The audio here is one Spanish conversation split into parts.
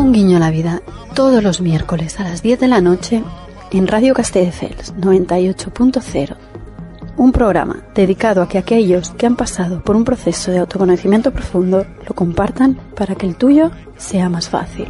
Un guiño a la vida todos los miércoles a las 10 de la noche en Radio Castelldefels 98.0. Un programa dedicado a que aquellos que han pasado por un proceso de autoconocimiento profundo lo compartan para que el tuyo sea más fácil.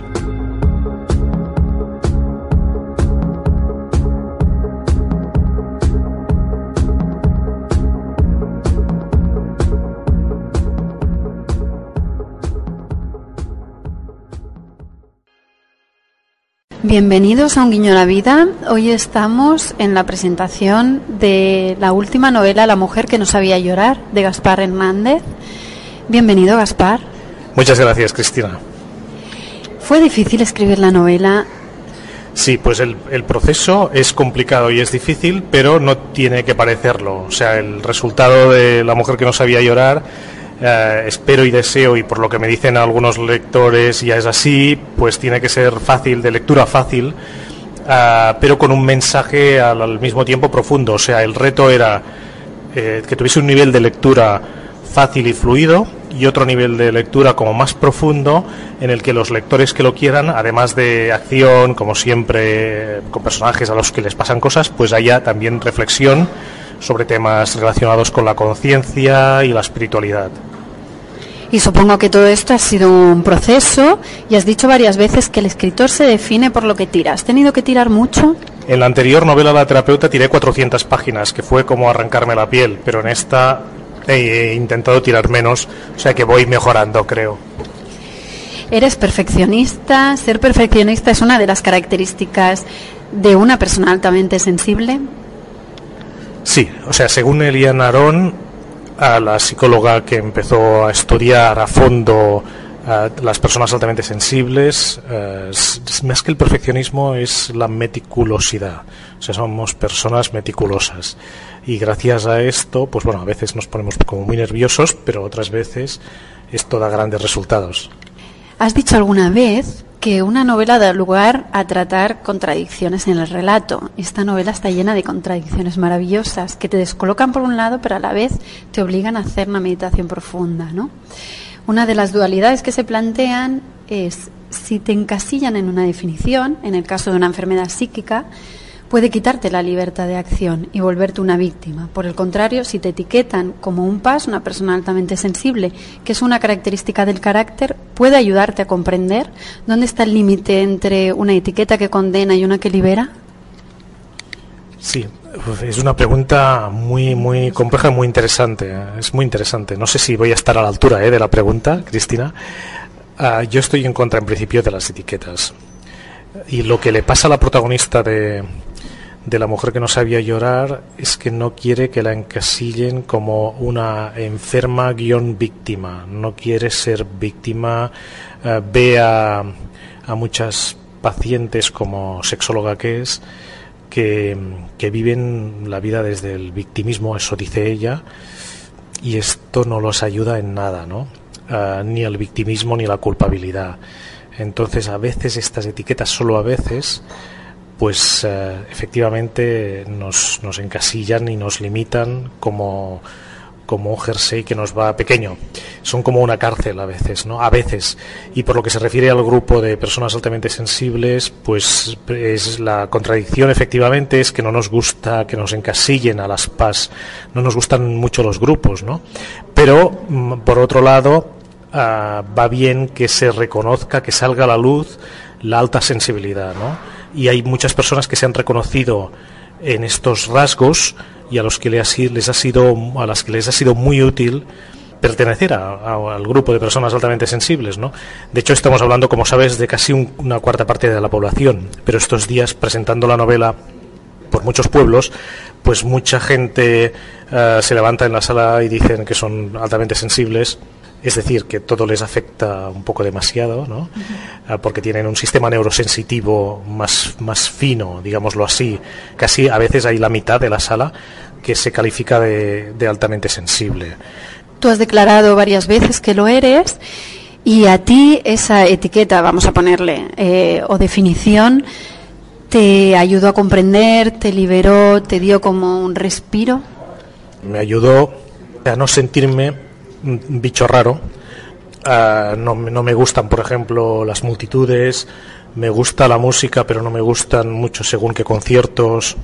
Bienvenidos a Un Guiño a la Vida. Hoy estamos en la presentación de la última novela La mujer que no sabía llorar de Gaspar Hernández. Bienvenido, Gaspar. Muchas gracias, Cristina. ¿Fue difícil escribir la novela? Sí, pues el, el, proceso es complicado y es difícil, pero no tiene que parecerlo. O sea, el resultado de La mujer que no sabía llorar eh, espero y deseo, y por lo que me dicen algunos lectores ya es así, pues tiene que ser fácil, de lectura fácil, eh, pero con un mensaje al, mismo tiempo profundo. O sea, el reto era eh, que tuviese un nivel de lectura fácil y fluido y otro nivel de lectura como más profundo en el que los lectores que lo quieran, además de acción, como siempre, con personajes a los que les pasan cosas, pues haya también reflexión sobre temas relacionados con la conciencia y la espiritualidad. Y supongo que todo esto ha sido un proceso y has dicho varias veces que el escritor se define por lo que tira. ¿Has tenido que tirar mucho? En la anterior novela La terapeuta tiré 400 páginas, que fue como arrancarme la piel, pero en esta he intentado tirar menos, o sea que voy mejorando, creo. Eres perfeccionista. Ser perfeccionista es una de las características de una persona altamente sensible. Sí, o sea, según Eliana Arón, a la psicóloga que empezó a estudiar a fondo las personas altamente sensibles, eh, más que el perfeccionismo es la meticulosidad. O sea, somos personas meticulosas. Y gracias a esto, pues bueno, a veces nos ponemos como muy nerviosos, pero otras veces esto da grandes resultados. ¿Has dicho alguna vez que una novela da lugar a tratar contradicciones en el relato. Esta novela está llena de contradicciones maravillosas que te descolocan por un lado, pero a la vez te obligan a hacer una meditación profunda, ¿no? Una de las dualidades que se plantean es si te encasillan en una definición, en el caso de una enfermedad psíquica, puede quitarte la libertad de acción y volverte una víctima. Por el contrario, si te etiquetan como un pas, una persona altamente sensible, que es una característica del carácter, puede ayudarte a comprender dónde está el límite entre una etiqueta que condena y una que libera. Sí, es una pregunta muy muy compleja y muy interesante. Es muy interesante. No sé si voy a estar a la altura ¿eh? de la pregunta, Cristina. Uh, yo estoy en contra, en principio, de las etiquetas. Y lo que le pasa a la protagonista de, de la mujer que no sabía llorar es que no quiere que la encasillen como una enferma guion víctima, no quiere ser víctima, eh, ve a, a, muchas pacientes como sexóloga que es, que, que viven la vida desde el victimismo, eso dice ella, y esto no los ayuda en nada, ¿no? Uh, ni el victimismo ni la culpabilidad. Entonces a veces estas etiquetas, solo a veces, pues eh, efectivamente nos, nos, encasillan y nos limitan como, como un jersey que nos va pequeño. Son como una cárcel a veces, ¿no? A veces. Y por lo que se refiere al grupo de personas altamente sensibles, pues es la contradicción efectivamente es que no nos gusta que nos encasillen a las PAS. No nos gustan mucho los grupos, ¿no? Pero, mm, por otro lado, uh, va bien que se reconozca, que salga a la luz la alta sensibilidad, ¿no? Y hay muchas personas que se han reconocido en estos rasgos y a los que les ha sido a las que les ha sido muy útil pertenecer al grupo de personas altamente sensibles, ¿no? De hecho, estamos hablando, como sabes, de casi una cuarta parte de la población, pero estos días presentando la novela por muchos pueblos, pues mucha gente eh, se levanta en la sala y dicen que son altamente sensibles es decir, que todo les afecta un poco demasiado, ¿no? Ah, porque tienen un sistema neurosensitivo más, más fino, digámoslo así. Casi a veces hay la mitad de la sala que se califica de, altamente sensible. Tú has declarado varias veces que lo eres y a ti esa etiqueta, vamos a ponerle, eh, o definición, te ayudó a comprender, te liberó, te dio como un respiro. Me ayudó a no sentirme bicho raro. Ah, no, no, me gustan, por ejemplo, las multitudes. Me gusta la música, pero no me gustan mucho según qué conciertos.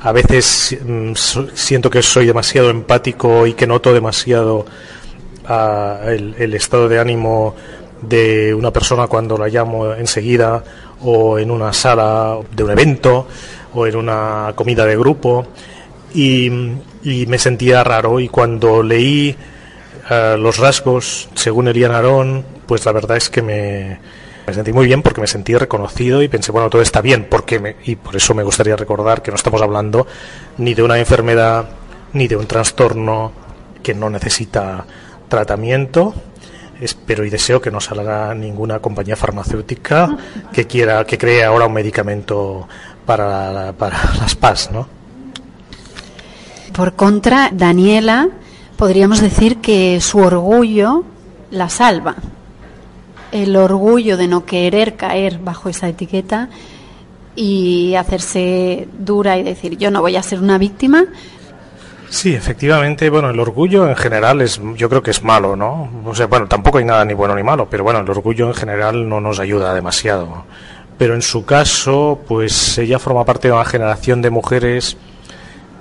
A veces mm, siento que soy demasiado empático y que noto demasiado ah, el, estado de ánimo de una persona cuando la llamo enseguida o en una sala de un evento o en una comida de grupo y me sentía raro y cuando leí los rasgos, según Elian Arón, pues la verdad es que me, sentí muy bien porque me sentí reconocido y pensé, bueno, todo está bien, porque y por eso me gustaría recordar que no estamos hablando ni de una enfermedad ni de un trastorno que no necesita tratamiento. Espero y deseo que no salga ninguna compañía farmacéutica que quiera que cree ahora un medicamento para, para las PAS, ¿no? Por contra, Daniela podríamos decir que su orgullo la salva. El orgullo de no querer caer bajo esa etiqueta y hacerse dura y decir yo no voy a ser una víctima. Sí, efectivamente, bueno, el orgullo en general es, yo creo que es malo, ¿no? O sea, bueno, tampoco hay nada ni bueno ni malo, pero bueno, el orgullo en general no nos ayuda demasiado. Pero en su caso, pues ella forma parte de una generación de mujeres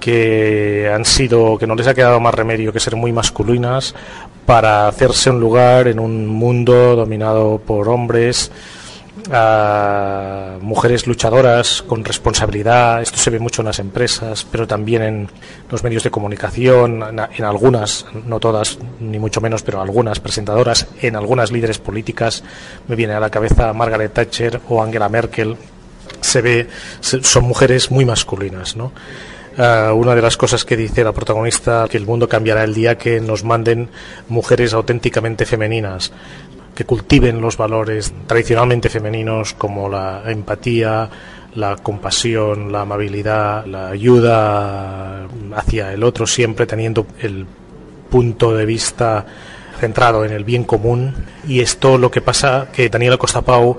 que han sido, que no les ha quedado más remedio que ser muy masculinas para hacerse un lugar en un mundo dominado por hombres, mujeres luchadoras con responsabilidad. Esto se ve mucho en las empresas, pero también en los medios de comunicación, en, algunas, no todas, ni mucho menos, pero algunas presentadoras, en algunas líderes políticas. Me viene a la cabeza Margaret Thatcher o Angela Merkel. Se ve, son mujeres muy masculinas, ¿no? Eh, una de las cosas que dice la protagonista, que el mundo cambiará el día que nos manden mujeres auténticamente femeninas, que cultiven los valores tradicionalmente femeninos como la empatía, la compasión, la amabilidad, la ayuda hacia el otro, siempre teniendo el punto de vista centrado en el bien común y esto lo que pasa que Daniela Costapau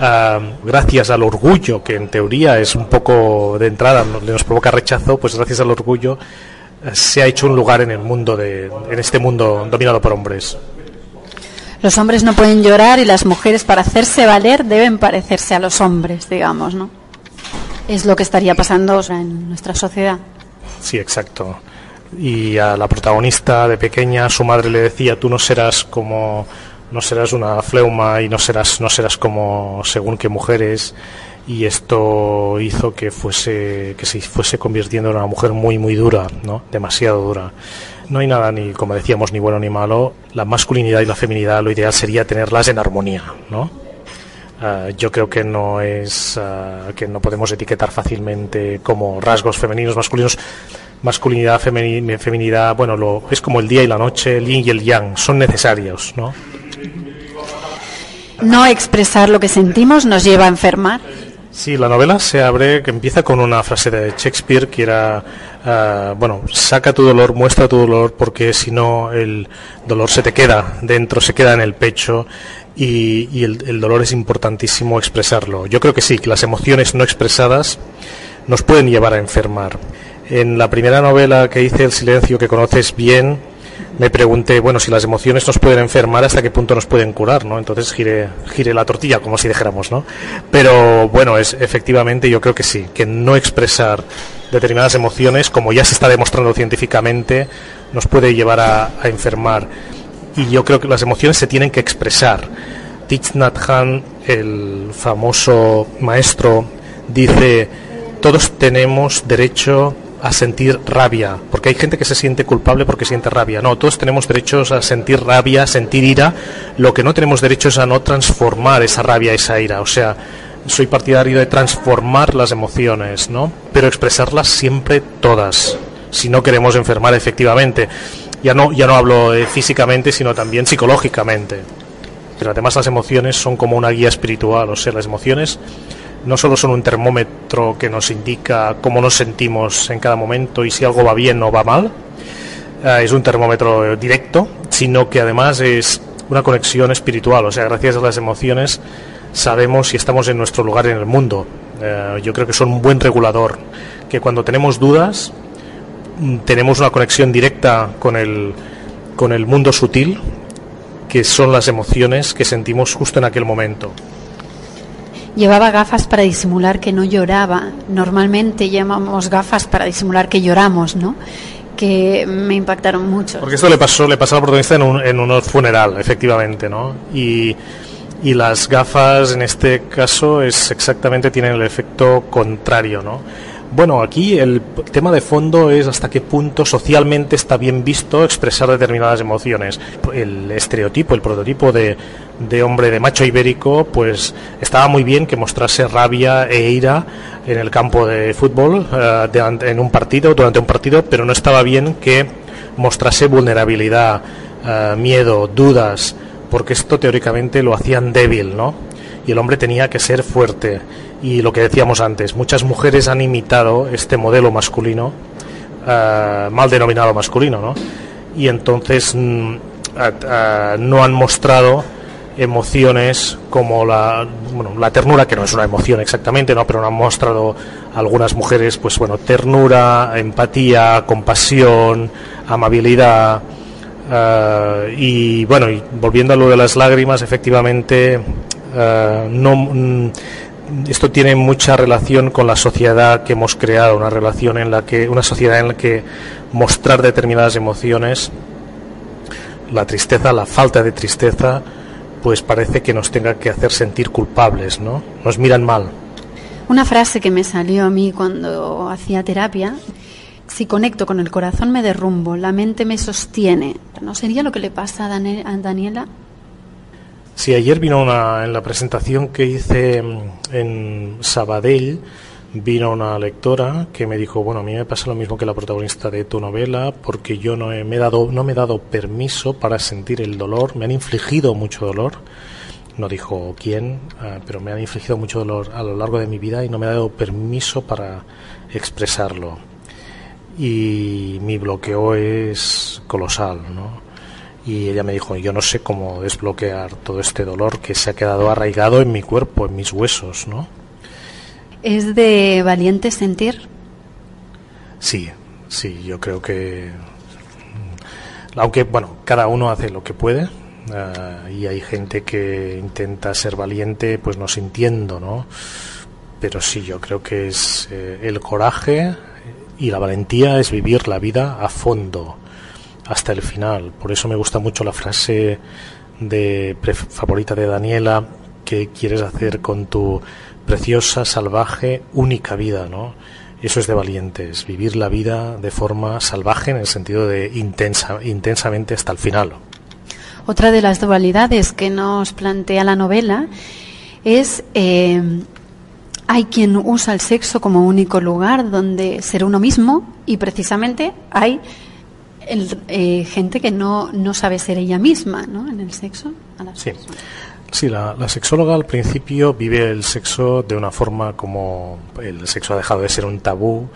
ah, gracias al orgullo que en teoría es un poco de entrada le nos provoca rechazo pues gracias al orgullo eh, se ha hecho un lugar en el mundo de en este mundo dominado por hombres. Los hombres no pueden llorar y las mujeres para hacerse valer deben parecerse a los hombres digamos no es lo que estaría pasando en nuestra sociedad. Sí exacto y a la protagonista de pequeña su madre le decía tú no serás como no serás una fleuma y no serás no serás como según qué mujeres y esto hizo que fuese que se fuese convirtiendo en una mujer muy muy dura no demasiado dura. No hay nada ni como decíamos ni bueno ni malo. La masculinidad y la feminidad lo ideal sería tenerlas en armonía no ah, yo creo que no es ah, que no podemos etiquetar fácilmente como rasgos femeninos masculinos masculinidad, feminidad, bueno, lo, es como el día y la noche, el yin y el yang, son necesarios, ¿no? No expresar lo que sentimos nos lleva a enfermar. Sí, la novela se abre, que empieza con una frase de Shakespeare que era, ah, bueno, saca tu dolor, muestra tu dolor, porque si no el dolor se te queda dentro, se queda en el pecho y, y el, el, dolor es importantísimo expresarlo. Yo creo que sí, que las emociones no expresadas nos pueden llevar a enfermar. En la primera novela que hice, El silencio que conoces bien, me pregunté, bueno, si las emociones nos pueden enfermar, ¿hasta qué punto nos pueden curar? ¿no? Entonces giré, giré la tortilla, como si dijéramos, ¿no? Pero bueno, es efectivamente yo creo que sí, que no expresar determinadas emociones, como ya se está demostrando científicamente, nos puede llevar a, enfermar. Y yo creo que las emociones se tienen que expresar. Thich Nhat el famoso maestro, dice, todos tenemos derecho a sentir rabia, porque hay gente que se siente culpable porque siente rabia. No, todos tenemos derechos a sentir rabia, sentir ira. Lo que no tenemos derecho es a no transformar esa rabia, esa ira. O sea, soy partidario de transformar las emociones, ¿no? Pero expresarlas siempre todas, si no queremos enfermar efectivamente. Ya no, ya no hablo eh, físicamente, sino también psicológicamente. Pero además las emociones son como una guía espiritual, o sea, las emociones no solo son un termómetro que nos indica cómo nos sentimos en cada momento y si algo va bien o va mal, eh, es un termómetro directo, sino que además es una conexión espiritual, o sea, gracias a las emociones sabemos si estamos en nuestro lugar en el mundo. Eh, yo creo que son un buen regulador, que cuando tenemos dudas mm, tenemos una conexión directa con el, con el mundo sutil, que son las emociones que sentimos justo en aquel momento. Llevaba gafas para disimular que no lloraba. Normalmente llevamos gafas para disimular que lloramos, ¿no? Que me impactaron mucho. Porque esto le pasó, le pasó al protagonista en un, en un funeral, efectivamente, ¿no? Y, y las gafas en este caso es exactamente tienen el efecto contrario, ¿no? Bueno, aquí el tema de fondo es hasta qué punto socialmente está bien visto expresar determinadas emociones. El estereotipo, el prototipo de, hombre de macho ibérico, pues estaba muy bien que mostrase rabia e ira en el campo de fútbol, eh, en un partido, durante un partido, pero no estaba bien que mostrase vulnerabilidad, eh, miedo, dudas, porque esto teóricamente lo hacían débil, ¿no? Y el hombre tenía que ser fuerte y lo que decíamos antes, muchas mujeres han imitado este modelo masculino, uh, mal denominado masculino, ¿no? Y entonces mm, no han mostrado emociones como la, bueno, la ternura, que no es una emoción exactamente, ¿no? pero no han mostrado algunas mujeres, pues bueno, ternura, empatía, compasión, amabilidad. Uh, y bueno, volviendo a lo de las lágrimas, efectivamente, no, mm, esto tiene mucha relación con la sociedad que hemos creado, una relación en la que una sociedad en la que mostrar determinadas emociones, la tristeza, la falta de tristeza, pues parece que nos tenga que hacer sentir culpables, ¿no? Nos miran mal. Una frase que me salió a mí cuando hacía terapia, si conecto con el corazón me derrumbo, la mente me sostiene. ¿No sería lo que le pasa a, Daniela? Sí, ayer vino una, en la presentación que hice en Sabadell, vino una lectora que me dijo, bueno, a mí me pasa lo mismo que la protagonista de tu novela, porque yo no, me, he dado, no me he dado permiso para sentir el dolor, me han infligido mucho dolor, no dijo quién, ah, pero me han infligido mucho dolor a lo largo de mi vida y no me he dado permiso para expresarlo. Y mi bloqueo es colosal, ¿no? Y ella me dijo, yo no sé cómo desbloquear todo este dolor que se ha quedado arraigado en mi cuerpo, en mis huesos, ¿no? ¿Es de valiente sentir? Sí, sí, yo creo que... Aunque, bueno, cada uno hace lo que puede eh, y hay gente que intenta ser valiente pues no sintiendo, ¿no? Pero sí, yo creo que es eh, el coraje y la valentía es vivir la vida a fondo hasta el final. Por eso me gusta mucho la frase de favorita de Daniela que quieres hacer con tu preciosa, salvaje, única vida, ¿no? Eso es de valientes, vivir la vida de forma salvaje en el sentido de intensa, intensamente hasta el final. Otra de las dualidades que nos plantea la novela es eh, hay quien usa el sexo como único lugar donde ser uno mismo y precisamente hay el, eh, gente que no, no sabe ser ella misma ¿no? en el sexo. sí, sí la, la, sexóloga al principio vive el sexo de una forma como el sexo ha dejado de ser un tabú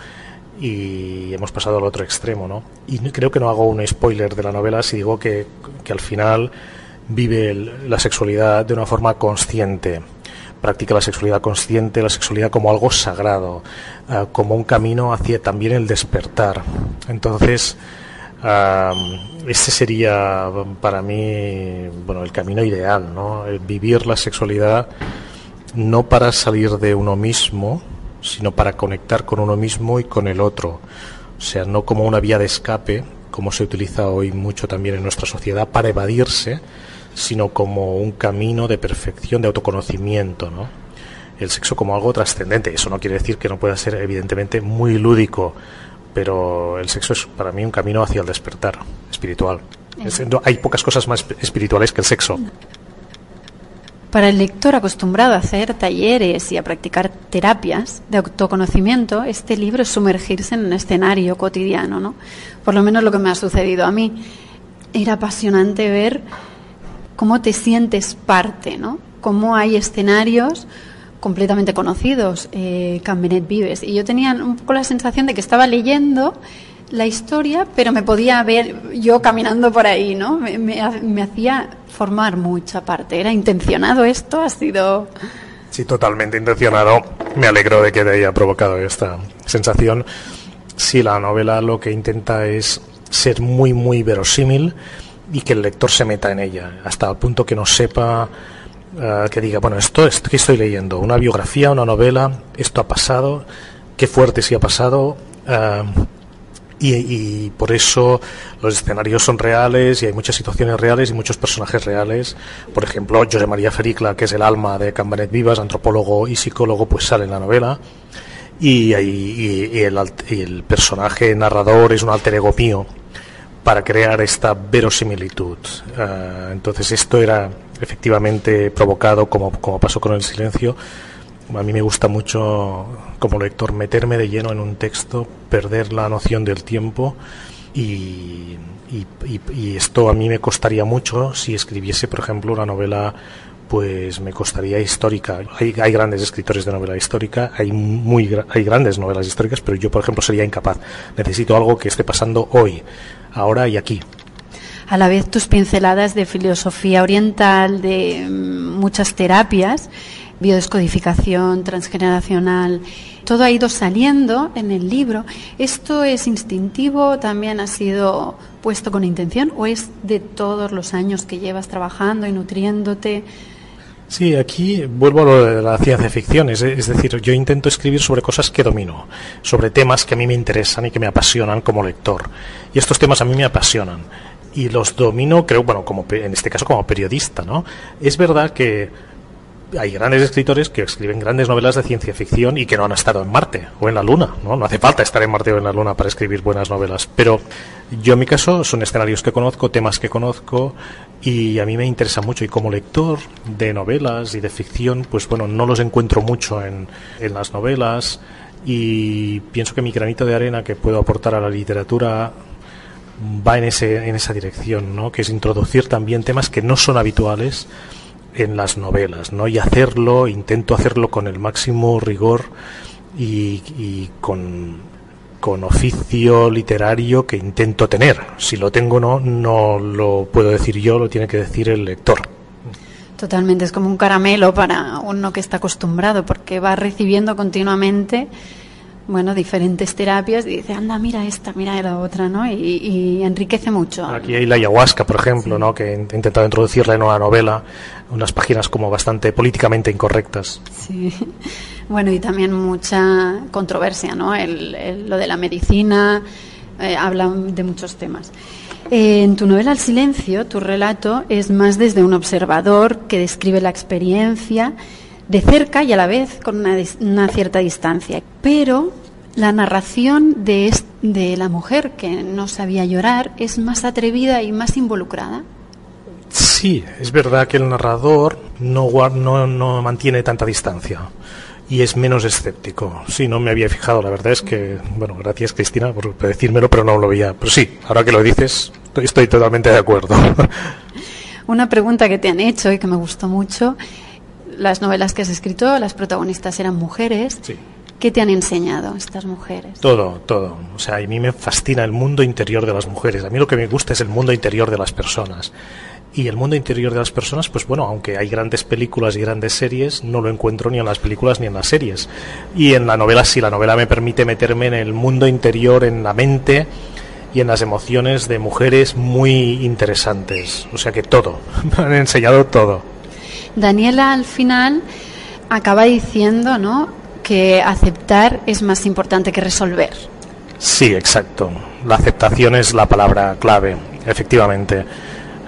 y hemos pasado al otro extremo. ¿no? Y creo que no hago un spoiler de la novela si digo que, que al final vive la sexualidad de una forma consciente practica la sexualidad consciente, la sexualidad como algo sagrado, uh, como un camino hacia también el despertar. Entonces, este sería para mí bueno el camino ideal no vivir la sexualidad no para salir de uno mismo sino para conectar con uno mismo y con el otro. O sea no como una vía de escape como se utiliza hoy mucho también en nuestra sociedad para evadirse sino como un camino de perfección de autoconocimiento no el sexo como algo trascendente eso no quiere decir que no pueda ser evidentemente muy lúdico pero el sexo es para mí un camino hacia el despertar espiritual. hay pocas cosas más espirituales que el sexo. Para el lector acostumbrado a hacer talleres y a practicar terapias de autoconocimiento, este libro es sumergirse en un escenario cotidiano, ¿no? Por lo menos lo que me ha sucedido a mí. Era apasionante ver cómo te sientes parte, ¿no? Cómo hay escenarios completamente conocidos, eh, Cambenet Vives. Y yo tenía un poco la sensación de que estaba leyendo la historia, pero me podía ver yo caminando por ahí, ¿no? Me, me, hacía formar mucha parte. ¿Era intencionado esto? ¿Ha sido...? Sí, totalmente intencionado. Me alegro de que te haya provocado esta sensación. Sí, la novela lo que intenta es ser muy, muy verosímil y que el lector se meta en ella, hasta el punto que no sepa, eh, que diga, bueno, esto, esto que estoy leyendo, una biografía, una novela, esto ha pasado, qué fuerte sí ha pasado. Eh, y, por eso los escenarios son reales y hay muchas situaciones reales y muchos personajes reales. Por ejemplo, José María Fericla, que es el alma de Cambanet Vivas, antropólogo y psicólogo, pues sale en la novela. Y, y, el, el, personaje narrador es un alter ego mío para crear esta verosimilitud. Eh, entonces esto era efectivamente provocado, como, como pasó con el silencio, a mí me gusta mucho como lector meterme de lleno en un texto, perder la noción del tiempo y, esto a mí me costaría mucho si escribiese, por ejemplo, una novela pues me costaría histórica. Hay, hay, grandes escritores de novela histórica, hay muy hay grandes novelas históricas, pero yo, por ejemplo, sería incapaz. Necesito algo que esté pasando hoy, ahora y aquí. A la vez tus pinceladas de filosofía oriental, de mm, muchas terapias, biodescodificación transgeneracional, todo ha ido saliendo en el libro. ¿Esto es instintivo? ¿También ha sido puesto con intención? ¿O es de todos los años que llevas trabajando y nutriéndote? Sí, aquí vuelvo a lo de la ciencia ficción, es, decir, yo intento escribir sobre cosas que domino, sobre temas que a mí me interesan y que me apasionan como lector. Y estos temas a mí me apasionan y los domino, creo, bueno, como en este caso como periodista, ¿no? Es verdad que hay grandes escritores que escriben grandes novelas de ciencia ficción y que no han estado en Marte o en la Luna, ¿no? No hace falta estar en Marte o en la Luna para escribir buenas novelas, pero yo en mi caso son escenarios que conozco, temas que conozco y a mí me interesa mucho y como lector de novelas y de ficción, pues bueno, no los encuentro mucho en, en las novelas y pienso que mi granito de arena que puedo aportar a la literatura va en, ese, en esa dirección, ¿no? que es introducir también temas que no son habituales en las novelas, ¿no? Y hacerlo, intento hacerlo con el máximo rigor y, con, con, oficio literario que intento tener. Si lo tengo no, no lo puedo decir yo, lo tiene que decir el lector. Totalmente, es como un caramelo para uno que está acostumbrado, porque va recibiendo continuamente bueno, diferentes terapias y dice, anda, mira esta, mira la otra, ¿no? Y, enriquece mucho. Aquí hay la ayahuasca, por ejemplo, ¿no? Que he intentado introducirla en una novela, unas páginas como bastante políticamente incorrectas. Sí. Bueno, y también mucha controversia, ¿no? El, lo de la medicina, eh, hablan de muchos temas. Eh, en tu novela El silencio, tu relato es más desde un observador que describe la experiencia de cerca y a la vez con una, cierta distancia. Pero la narración de, de la mujer que no sabía llorar es más atrevida y más involucrada. Sí, es verdad que el narrador no, no, no mantiene tanta distancia y es menos escéptico. Sí, no me había fijado, la verdad es que, bueno, gracias Cristina por decírmelo, pero no lo veía. Pero sí, ahora que lo dices, estoy totalmente de acuerdo. Una pregunta que te han hecho y que me gustó mucho las novelas que has escrito, las protagonistas eran mujeres. Sí. ¿Qué te han enseñado estas mujeres? Todo, todo. O sea, a mí me fascina el mundo interior de las mujeres. A mí lo que me gusta es el mundo interior de las personas. Y el mundo interior de las personas, pues bueno, aunque hay grandes películas y grandes series, no lo encuentro ni en las películas ni en las series. Y en la novela sí, la novela me permite meterme en el mundo interior, en la mente y en las emociones de mujeres muy interesantes. O sea que todo, me han enseñado todo. Daniela al final acaba diciendo, ¿no? Que aceptar es más importante que resolver. Sí, exacto. La aceptación es la palabra clave, efectivamente.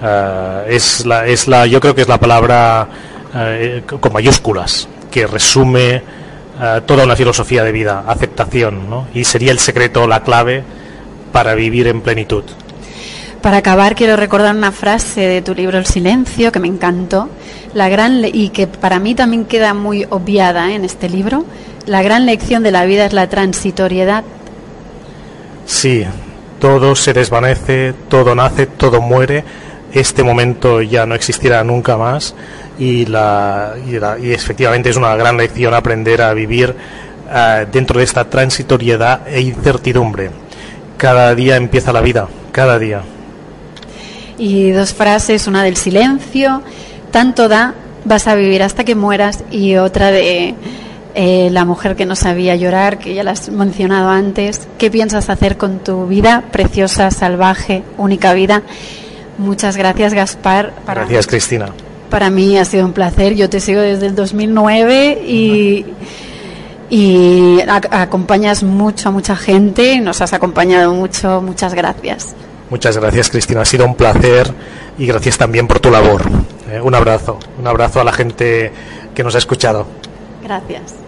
Eh, es la, es la, yo creo que es la palabra eh, con mayúsculas que resume eh, toda una filosofía de vida, aceptación, ¿no? y sería el secreto, la clave para vivir en plenitud. Para acabar, quiero recordar una frase de tu libro El Silencio que me encantó, la gran y que para mí también queda muy obviada ¿eh? en este libro. La gran lección de la vida es la transitoriedad. Sí, todo se desvanece, todo nace, todo muere. Este momento ya no existirá nunca más y, la, y, efectivamente es una gran lección aprender a vivir uh, dentro de esta transitoriedad e incertidumbre. Cada día empieza la vida, cada día. Y dos frases, una del silencio, tanto da, vas a vivir hasta que mueras, y otra de eh, la mujer que no sabía llorar, que ya la has mencionado antes. ¿Qué piensas hacer con tu vida preciosa, salvaje, única vida? Muchas gracias, Gaspar. gracias, Cristina. Para mí ha sido un placer. Yo te sigo desde el 2009 y, y acompañas mucho a mucha gente. Nos has acompañado mucho. Muchas gracias. Muchas gracias, Cristina. Ha sido un placer y gracias también por tu labor. Eh, un abrazo. Un abrazo a la gente que nos ha escuchado. Gracias.